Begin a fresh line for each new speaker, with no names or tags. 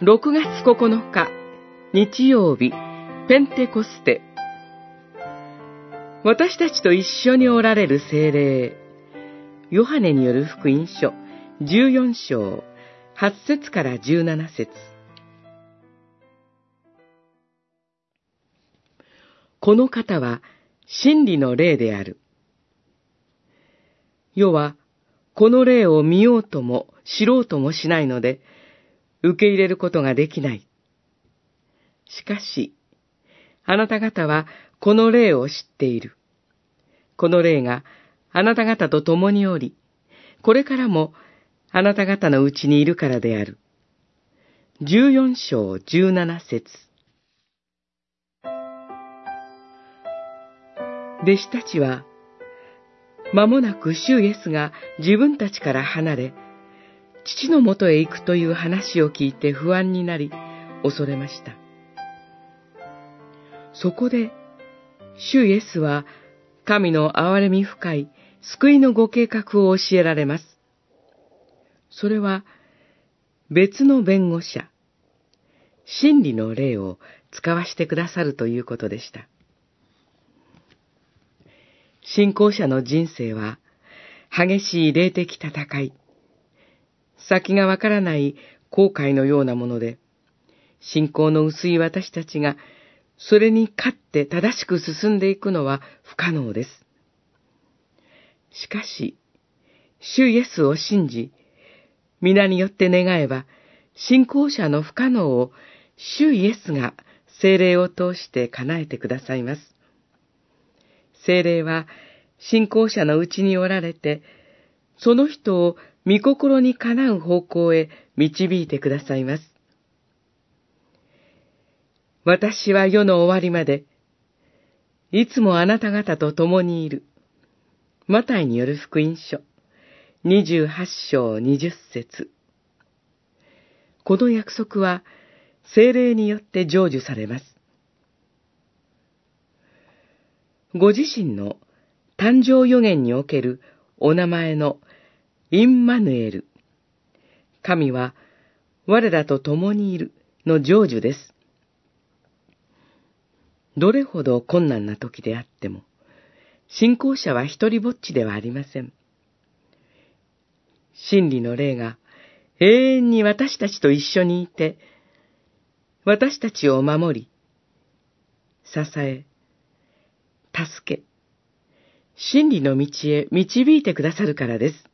6月9日、日曜日、ペンテコステ。私たちと一緒におられる精霊、ヨハネによる福音書、14章、8節から17節この方は真理の霊である。世は、この霊を見ようとも知ろうともしないので、受け入れることができない。しかし、あなた方はこの霊を知っている。この霊があなた方と共におり、これからもあなた方のうちにいるからである。十四章十七節弟子たちは、間もなく主イエスが自分たちから離れ、父のもとへ行くという話を聞いて不安になり、恐れました。そこで、主イエスは、神の憐れみ深い救いのご計画を教えられます。それは、別の弁護者、真理の霊を使わしてくださるということでした。信仰者の人生は、激しい霊的戦い、先がわからない後悔のようなもので、信仰の薄い私たちが、それに勝って正しく進んでいくのは不可能です。しかし、主イエスを信じ、皆によって願えば、信仰者の不可能を主イエスが精霊を通して叶えてくださいます。精霊は信仰者のうちにおられて、その人を御心にかなう方向へ導いてくださいます。私は世の終わりまで、いつもあなた方と共にいる。マタイによる福音書、28章20節この約束は、精霊によって成就されます。ご自身の誕生予言におけるお名前のインマヌエル。神は我らと共にいるの成就です。どれほど困難な時であっても、信仰者は一人ぼっちではありません。真理の霊が永遠に私たちと一緒にいて、私たちを守り、支え、助け、真理の道へ導いてくださるからです。